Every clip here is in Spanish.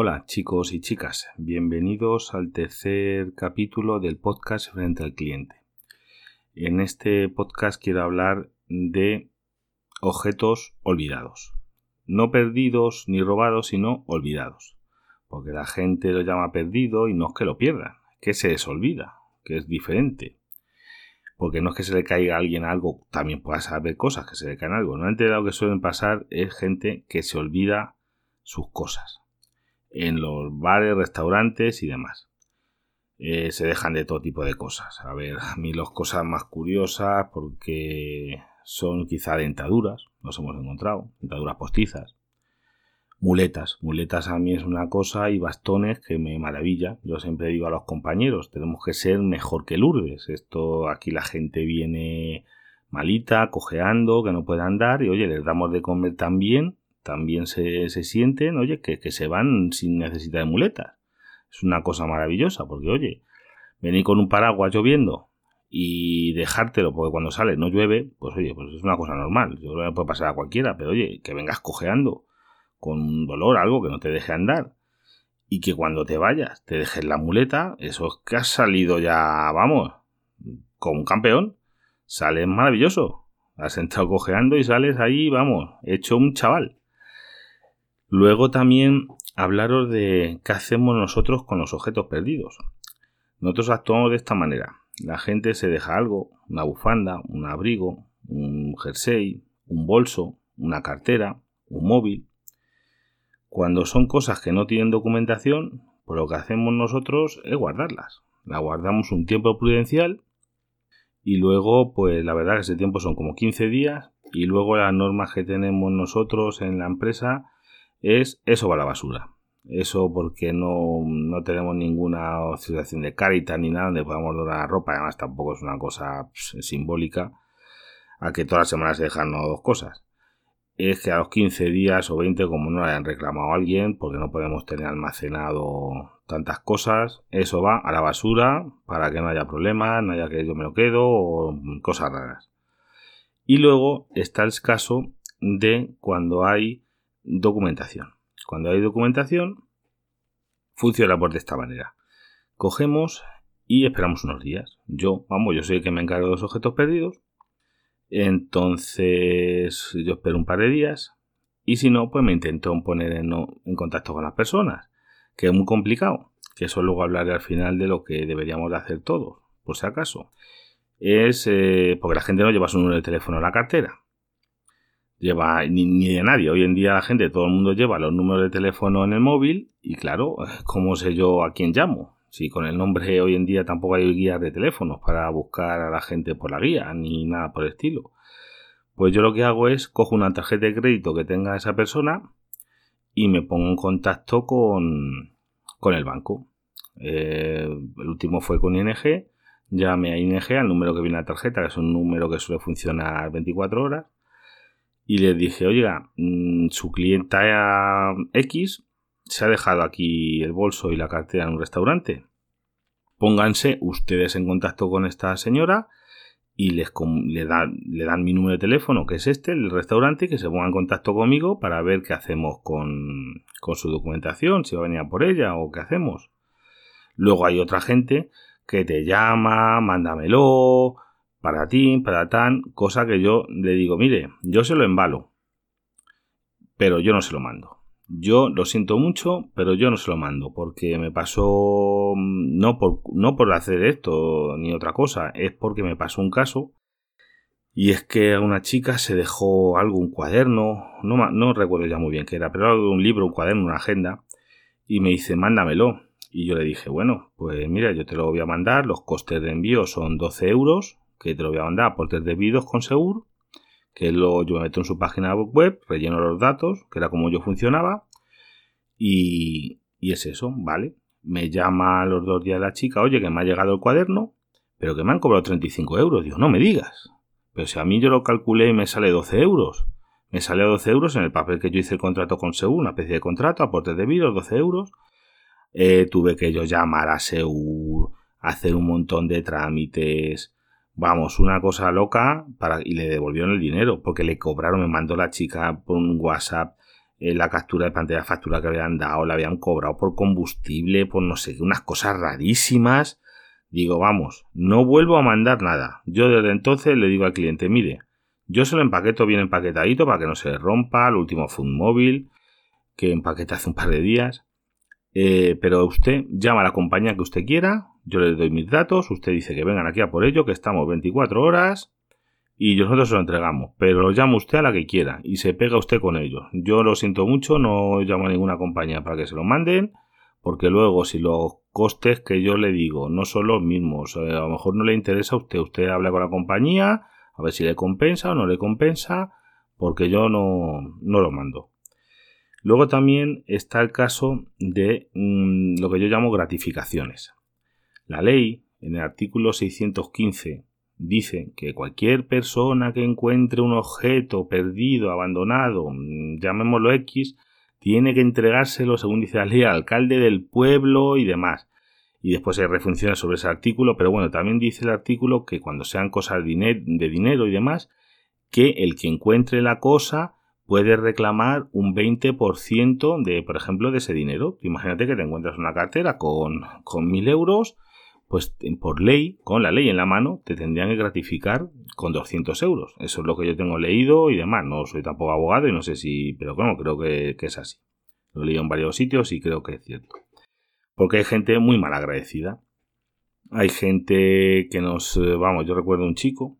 Hola chicos y chicas, bienvenidos al tercer capítulo del podcast frente al cliente. En este podcast quiero hablar de objetos olvidados. No perdidos ni robados, sino olvidados. Porque la gente lo llama perdido y no es que lo pierdan, que se les olvida, que es diferente. Porque no es que se le caiga a alguien algo, también puede saber cosas que se le caen algo. No lo que suelen pasar es gente que se olvida sus cosas en los bares, restaurantes y demás. Eh, se dejan de todo tipo de cosas. A ver, a mí las cosas más curiosas porque son quizá dentaduras, nos hemos encontrado, dentaduras postizas, muletas. Muletas a mí es una cosa y bastones que me maravilla. Yo siempre digo a los compañeros, tenemos que ser mejor que Lourdes. Esto aquí la gente viene malita, cojeando, que no puede andar y oye, les damos de comer también también se, sienten, oye, que, se van sin necesidad de muletas. Es una cosa maravillosa, porque, oye, venir con un paraguas lloviendo y dejártelo porque cuando sale no llueve, pues oye, pues es una cosa normal. Yo creo que puede pasar a cualquiera, pero oye, que vengas cojeando con un dolor, algo que no te deje andar y que cuando te vayas te dejes la muleta, eso es que has salido ya, vamos, como un campeón. Sales maravilloso. Has entrado cojeando y sales ahí, vamos, hecho un chaval. Luego también hablaros de qué hacemos nosotros con los objetos perdidos. Nosotros actuamos de esta manera. La gente se deja algo, una bufanda, un abrigo, un jersey, un bolso, una cartera, un móvil. Cuando son cosas que no tienen documentación, pues lo que hacemos nosotros es guardarlas. La guardamos un tiempo prudencial y luego, pues la verdad que ese tiempo son como 15 días y luego las normas que tenemos nosotros en la empresa es eso va a la basura. Eso porque no, tenemos ninguna situación de carita ni nada donde podamos donar ropa. Además, tampoco es una cosa pues, simbólica a que todas las semanas se dejan dos cosas. Es que a los 15 días o 20, como no hayan reclamado a alguien, porque no podemos tener almacenado tantas cosas, eso va a la basura para que no haya problemas, no haya que yo me lo quedo o cosas raras. Y luego está el caso de cuando hay documentación. Cuando hay documentación, funciona por de esta manera. Cogemos y esperamos unos días. Yo, vamos, yo soy el que me encargo de los objetos perdidos. Entonces yo espero un par de días y si no, pues me intento poner en, contacto con las personas, que es muy complicado, que eso luego hablaré al final de lo que deberíamos de hacer todos, por si acaso. Es eh, porque la gente no lleva su número de teléfono en la cartera lleva ni, de nadie. Hoy en día la gente, todo el mundo lleva los números de teléfono en el móvil y claro, ¿cómo sé yo a quién llamo? Si con el nombre hoy en día tampoco hay guías de teléfonos para buscar a la gente por la guía ni nada por el estilo. Pues yo lo que hago es cojo una tarjeta de crédito que tenga esa persona y me pongo en contacto con, con el banco. Eh, el último fue con ING. Llame a ING al número que viene en la tarjeta, que es un número que suele funcionar 24 horas y les dije, oiga, mm, su clienta X se ha dejado aquí el bolso y la cartera en un restaurante. Pónganse ustedes en contacto con esta señora y les le, le, dan mi número de teléfono, que es este, el restaurante, que se ponga en contacto conmigo para ver qué hacemos con, con su documentación, si va a venir a por ella o qué hacemos. Luego hay otra gente que te llama, mándamelo, para ti, para tan, cosa que yo le digo, mire, yo se lo embalo, pero yo no se lo mando. Yo lo siento mucho, pero yo no se lo mando, porque me pasó, mm, no por, no por hacer esto ni otra cosa, es porque me pasó un caso, y es que una chica se dejó algo, un cuaderno, no, no recuerdo ya muy bien qué era, pero algo, un libro, un cuaderno, una agenda, y me dice, mándamelo. Y yo le dije, bueno, pues mira, yo te lo voy a mandar, los costes de envío son 12 euros, que te lo voy a mandar por debidos con Segur, que lo, yo me meto en su página web, relleno los datos, que era como yo funcionaba, y, y es eso, ¿vale? Me llama a los dos días la chica, oye, que me ha llegado el cuaderno, pero que me han cobrado 35 euros. Digo, no me digas. Pero si a mí yo lo calculé y me sale 12 euros. Me sale 12 euros en el papel que yo hice el contrato con Segur, una especie de contrato, aportes debidos, 12 euros. Eh, tuve que yo llamar a Segur, hacer un montón de trámites, Vamos, una cosa loca para, y le devolvieron el dinero porque le cobraron, me mandó la chica por un WhatsApp eh, la captura de pantalla factura que habían dado, la habían cobrado por combustible, por no sé qué, unas cosas rarísimas. Digo, vamos, no vuelvo a mandar nada. Yo desde entonces le digo al cliente, mire, yo se lo empaqueto bien empaquetadito para que no se rompa, el último fue móvil que empaqueta hace un par de días. Eh, pero usted llama a la compañía que usted quiera, yo le doy mis datos, usted dice que vengan aquí a por ello, que estamos 24 horas y nosotros se lo entregamos. Pero lo llama usted a la que quiera y se pega usted con ellos. Yo lo siento mucho, no llamo a ninguna compañía para que se lo manden, porque luego si los costes que yo le digo no son los mismos, eh, a lo mejor no le interesa a usted, usted habla con la compañía, a ver si le compensa o no le compensa, porque yo no, no lo mando. Luego también está el caso de mm, lo que yo llamo gratificaciones. La ley, en el artículo 615, dice que cualquier persona que encuentre un objeto perdido, abandonado, mm, llamémoslo X, tiene que entregárselo, según dice la ley, al alcalde del pueblo y demás. Y después hay refunciones sobre ese artículo, pero bueno, también dice el artículo que cuando sean cosas de dinero y demás, que el que encuentre la cosa puede reclamar un 20% de, por ejemplo, de ese dinero. Imagínate que te encuentras una cartera con, con 1.000 euros, pues por ley, con la ley en la mano, te tendrían que gratificar con 200 euros. Eso es lo que yo tengo leído y demás. No soy tampoco abogado y no sé si, pero bueno, creo que, es así. Lo he leído en varios sitios y creo que es cierto. Porque hay gente muy mal agradecida. Hay gente que nos, eh, vamos, yo recuerdo un chico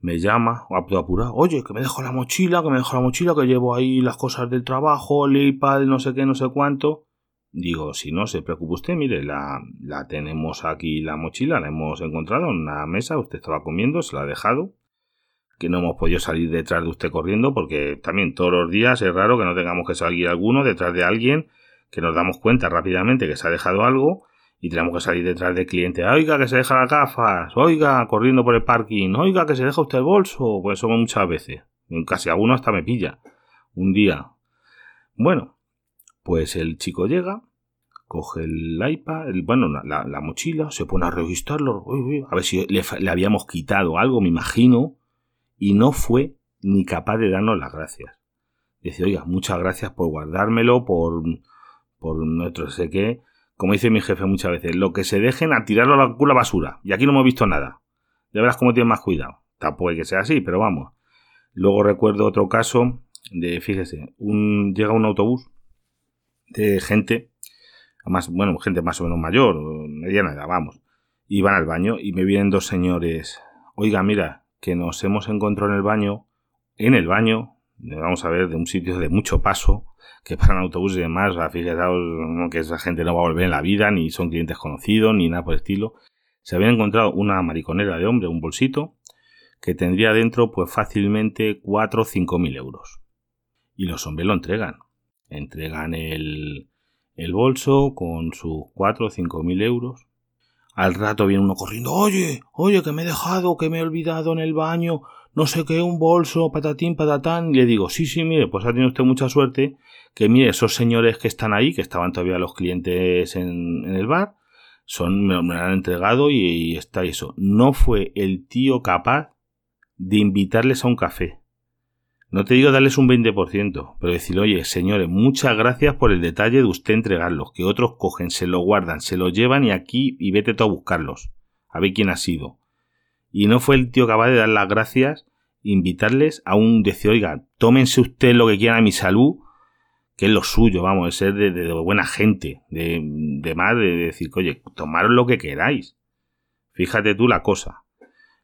me llama, apurado, oye, que me dejo la mochila, que me dejo la mochila, que llevo ahí las cosas del trabajo, el iPad, no sé qué, no sé cuánto. Digo, si no se preocupe usted, mire, la, la tenemos aquí, la mochila, la hemos encontrado en una mesa, usted estaba comiendo, se la ha dejado, que no hemos podido salir detrás de usted corriendo, porque también todos los días es raro que no tengamos que salir alguno detrás de alguien, que nos damos cuenta rápidamente que se ha dejado algo y tenemos que salir detrás del cliente. Oiga, que se deja las gafas. Oiga, corriendo por el parking. Oiga, que se deja usted el bolso. Pues eso muchas veces. Casi alguno hasta me pilla. Un día. Bueno, pues el chico llega, coge el iPad, el, bueno, la, mochila, se pone a registrarlo. a ver si le, habíamos quitado algo, me imagino. Y no fue ni capaz de darnos las gracias. Dice, oiga, muchas gracias por guardármelo, por, por nuestro sé qué como dice mi jefe muchas veces, lo que se dejen a tirarlo a la cula basura. Y aquí no hemos visto nada. Ya verás cómo tiene más cuidado. Tampoco hay que sea así, pero vamos. Luego recuerdo otro caso de, fíjese, un, llega un autobús de gente, más, bueno, gente más o menos mayor, mediana edad, vamos, y van al baño y me vienen dos señores, oiga, mira, que nos hemos encontrado en el baño, en el baño, vamos a ver, de un sitio de mucho paso, que paran autobuses y demás, o que esa gente no va a volver en la vida, ni son clientes conocidos, ni nada por el estilo. Se había encontrado una mariconera de hombre, un bolsito, que tendría dentro pues fácilmente 4 o 5 mil euros. Y los hombres lo entregan. Entregan el, bolso con sus 4 o 5 mil euros. Al rato viene uno corriendo, oye, oye, que me he dejado, que me he olvidado en el baño, no sé qué, un bolso, patatín, patatán. Y le digo, sí, sí, mire, pues ha tenido usted mucha suerte, que mire, esos señores que están ahí, que estaban todavía los clientes en, el bar, son, me, lo han entregado y, está eso. No fue el tío capaz de invitarles a un café. No te digo darles un 20%, pero decir, oye, señores, muchas gracias por el detalle de usted entregarlos, que otros cogen, se lo guardan, se lo llevan y aquí y vete tú a buscarlos. A ver quién ha sido. Y no fue el tío capaz de dar las gracias, invitarles a un decir, oiga, tómense usted lo que quieran a mi salud, que es lo suyo, vamos, de ser de, buena gente, de, de más, de, decir, oye, tomaros lo que queráis. Fíjate tú la cosa.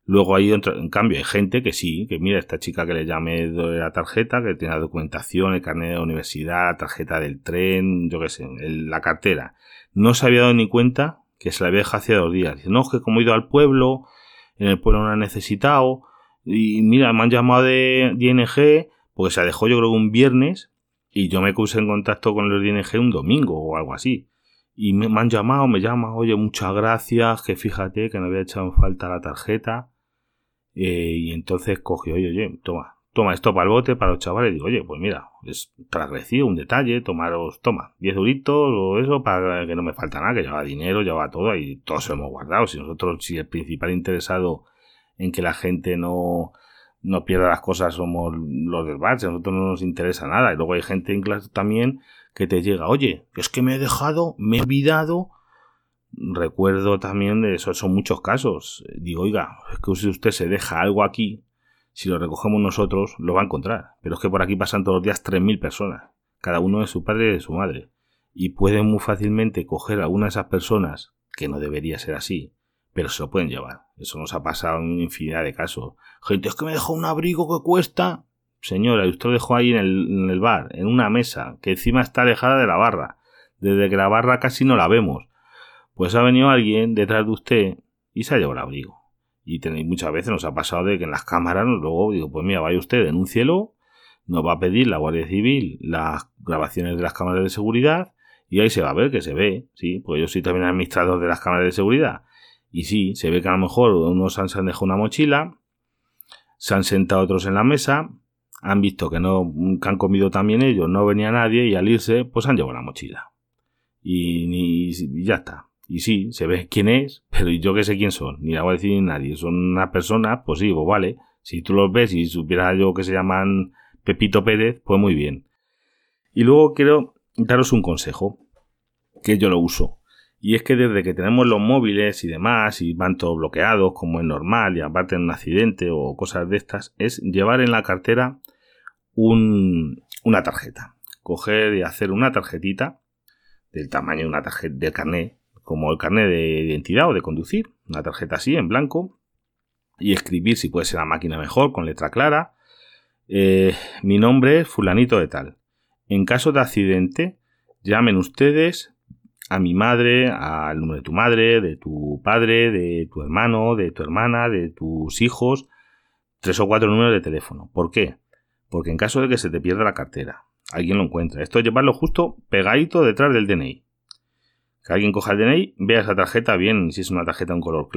Luego hay otro, en cambio, hay gente que sí, que mira, esta chica que le llame la tarjeta, que tiene la documentación, el carnet de la universidad, tarjeta del tren, yo qué sé, la cartera. No se había dado ni cuenta que se la había dejado hace dos días. Dice, no, es que como he ido al pueblo, en el pueblo no ha necesitado. Y mira, me han llamado de, ING, porque se dejó yo creo que un viernes, y yo me puse en contacto con los de ING un domingo o algo así. Y me, han llamado, me llaman, oye, muchas gracias, que fíjate que no había echado en falta la tarjeta. Eh, y entonces cogió, oye, oye, toma, toma esto para el bote, para los chavales. Y digo, oye, pues mira, es agradecido, un detalle, tomaros, toma, 10 duritos o eso para que no me falta nada, que lleva dinero, lleva todo y todos lo hemos guardado. Si nosotros, si el principal interesado en que la gente no no pierda las cosas somos los del bar, a nosotros no nos interesa nada. Y luego hay gente en clase también que te llega, oye, es que me he dejado, me he olvidado. Recuerdo también de eso, son muchos casos. Digo, oiga, es que si usted se deja algo aquí, si lo recogemos nosotros, lo va a encontrar. Pero es que por aquí pasan todos los días 3.000 personas, cada uno de su padre y de su madre. Y pueden muy fácilmente coger a una de esas personas, que no debería ser así, pero se lo pueden llevar. Eso nos ha pasado en infinidad de casos. Gente, es que me dejó un abrigo que cuesta. Señora, y usted lo dejó ahí en el, bar, en una mesa, que encima está alejada de la barra. Desde que la barra casi no la vemos. Pues ha venido alguien detrás de usted y se ha llevado el abrigo. Y tenéis, muchas veces nos ha pasado de que en las cámaras, luego digo, pues mira, vaya usted, denúncielo, nos va a pedir la Guardia Civil las grabaciones de las cámaras de seguridad y ahí se va a ver que se ve, sí, pues yo soy también administrador de las cámaras de seguridad y sí, se ve que a lo mejor unos han, dejado una mochila, se han sentado otros en la mesa, han visto que no han comido también ellos, no venía nadie y al irse pues han llevado la mochila. Y, ya está. Y sí, se ve quién es, pero yo que sé quién son, ni la voy a decir nadie. Son una persona, pues sí, pues vale. Si tú los ves y supiera yo que se llaman Pepito Pérez, pues muy bien. Y luego quiero daros un consejo, que yo lo uso. Y es que desde que tenemos los móviles y demás, y van todos bloqueados, como es normal, y aparte en un accidente o cosas de estas, es llevar en la cartera una tarjeta. Coger y hacer una tarjetita del tamaño de una tarjeta del carnet, como el carnet de identidad o de conducir, una tarjeta así en blanco, y escribir, si puede ser la máquina mejor, con letra clara, eh, mi nombre es fulanito de tal. En caso de accidente, llamen ustedes a mi madre, al número de tu madre, de tu padre, de tu hermano, de tu hermana, de tus hijos, tres o cuatro números de teléfono. ¿Por qué? Porque en caso de que se te pierda la cartera, alguien lo encuentra. Esto es llevarlo justo pegadito detrás del DNI. Que alguien coja el DNI, vea esa tarjeta bien, si es una tarjeta un color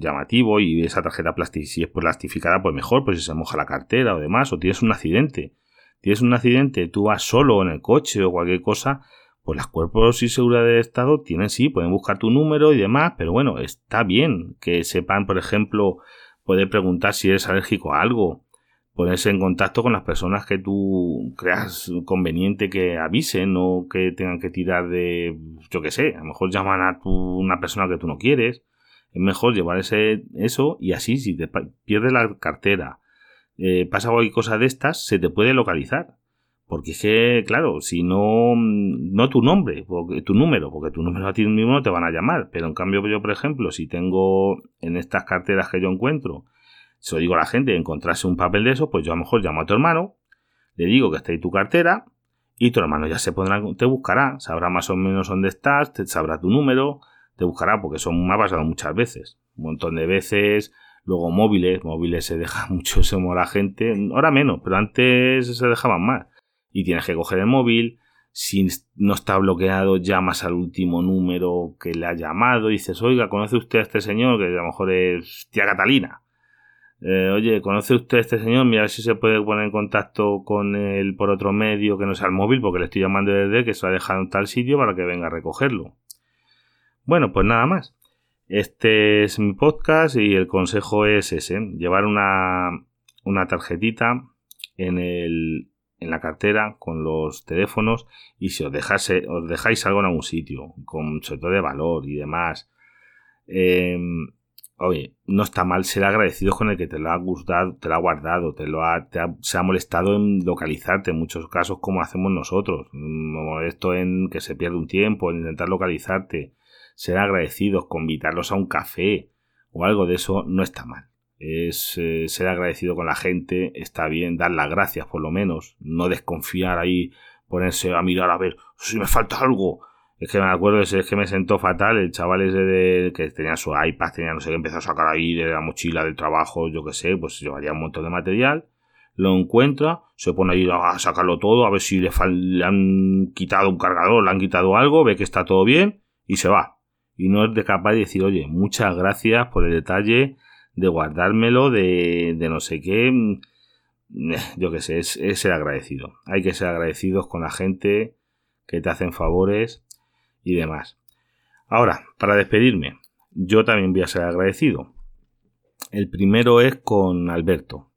llamativo y esa tarjeta si es plastificada, pues mejor, pues si se moja la cartera o demás, o tienes un accidente. Tienes un accidente, tú vas solo en el coche o cualquier cosa, pues las cuerpos y seguridad del Estado tienen sí, pueden buscar tu número y demás, pero bueno, está bien que sepan, por ejemplo, poder preguntar si eres alérgico a algo, ponerse en contacto con las personas que tú creas conveniente que avisen o que tengan que tirar de, yo qué sé, a lo mejor llaman a tu, una persona que tú no quieres. Es mejor llevar ese, eso y así, si te pierdes la cartera, eh, pasa cualquier cosa de estas, se te puede localizar. Porque es que, claro, si no, no tu nombre, porque, tu número, porque tu número a ti mismo no te van a llamar. Pero en cambio, yo, por ejemplo, si tengo en estas carteras que yo encuentro, se lo digo a la gente, encontrase un papel de eso, pues yo a lo mejor llamo a tu hermano, le digo que está ahí tu cartera, y tu hermano ya se pondrá, te buscará, sabrá más o menos dónde estás, te sabrá tu número, te buscará, porque eso me ha pasado muchas veces, un montón de veces. Luego móviles, móviles se deja mucho se la gente, ahora menos, pero antes se dejaban más y tienes que coger el móvil. Si no está bloqueado, llamas al último número que le ha llamado y dices, oiga, ¿conoce usted a este señor? Que a lo mejor es tía Catalina. Eh, oye, ¿conoce usted este señor? Mira si se puede poner en contacto con él por otro medio que no sea el móvil, porque le estoy llamando desde que se ha dejado en tal sitio para que venga a recogerlo. Bueno, pues nada más. Este es mi podcast y el consejo es ese, llevar una, una tarjetita en el, en la cartera con los teléfonos y si os, dejase, os dejáis algo en algún sitio, con sobre de valor y demás, em, oye, no está mal ser agradecido con el que te lo ha gustado, te lo ha guardado, te lo ha, se ha molestado en localizarte en muchos casos como hacemos nosotros. Molesto en que se pierde un tiempo, en intentar localizarte, ser agradecidos, convitarlos a un café o algo de eso no está mal es eh, ser agradecido con la gente, está bien, dar las gracias por lo menos, no desconfiar ahí, ponerse a mirar a ver si me falta algo. Es que me acuerdo, es que me sentó fatal el chaval ese de, que tenía su iPad, tenía no sé qué, empezó a sacar ahí de la mochila del trabajo, yo qué sé, pues llevaría un montón de material, lo encuentra, se pone ahí a sacarlo todo, a ver si le, han quitado un cargador, le han quitado algo, ve que está todo bien y se va. Y no es de capaz de decir, oye, muchas gracias por el detalle, de guardármelo, de, de no sé qué. Mm, yo qué sé, es, ser agradecido. Hay que ser agradecidos con la gente que te hacen favores y demás. Ahora, para despedirme, yo también voy a ser agradecido. El primero es con Alberto.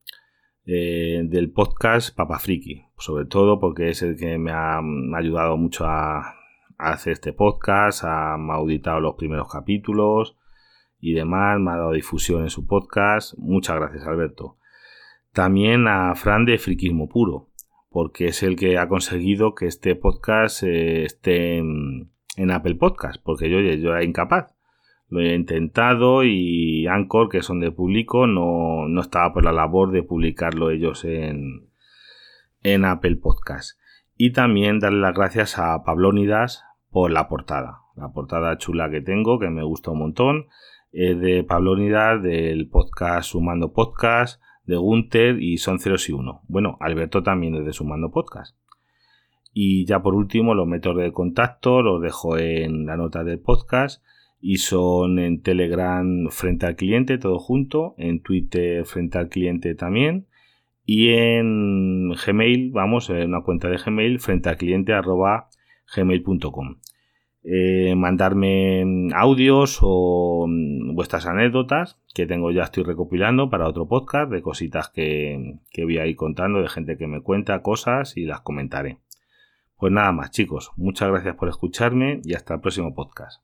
eh, del podcast Papa Friki, sobre todo porque es el que me ha, ayudado mucho a, hacer este podcast, ha, auditado los primeros capítulos y demás, me ha dado difusión en su podcast. Muchas gracias, Alberto. También a Fran de Friquismo Puro, porque es el que ha conseguido que este podcast eh, esté Apple Podcast, porque yo, yo era incapaz. Lo he intentado y Anchor, que es donde publico, no, no estaba por la labor de publicarlo ellos en, en Apple Podcast. Y también darle las gracias a Pablónidas por la portada. La portada chula que tengo, que me gusta un montón, es de Pablónidas del podcast Sumando Podcast, de Gunther y Son Ceros y Uno. Bueno, Alberto también es de Sumando Podcast. Y ya por último, los métodos de contacto los dejo en la nota del podcast y son en Telegram frente al cliente, todo junto, en Twitter frente al cliente también y en Gmail, vamos, en una cuenta de Gmail frente al cliente arroba gmail.com. Eh, mandarme audios o mm, vuestras anécdotas que tengo ya estoy recopilando para otro podcast de cositas que, que voy a ir contando de gente que me cuenta cosas y las comentaré. Pues nada más chicos, muchas gracias por escucharme y hasta el próximo podcast.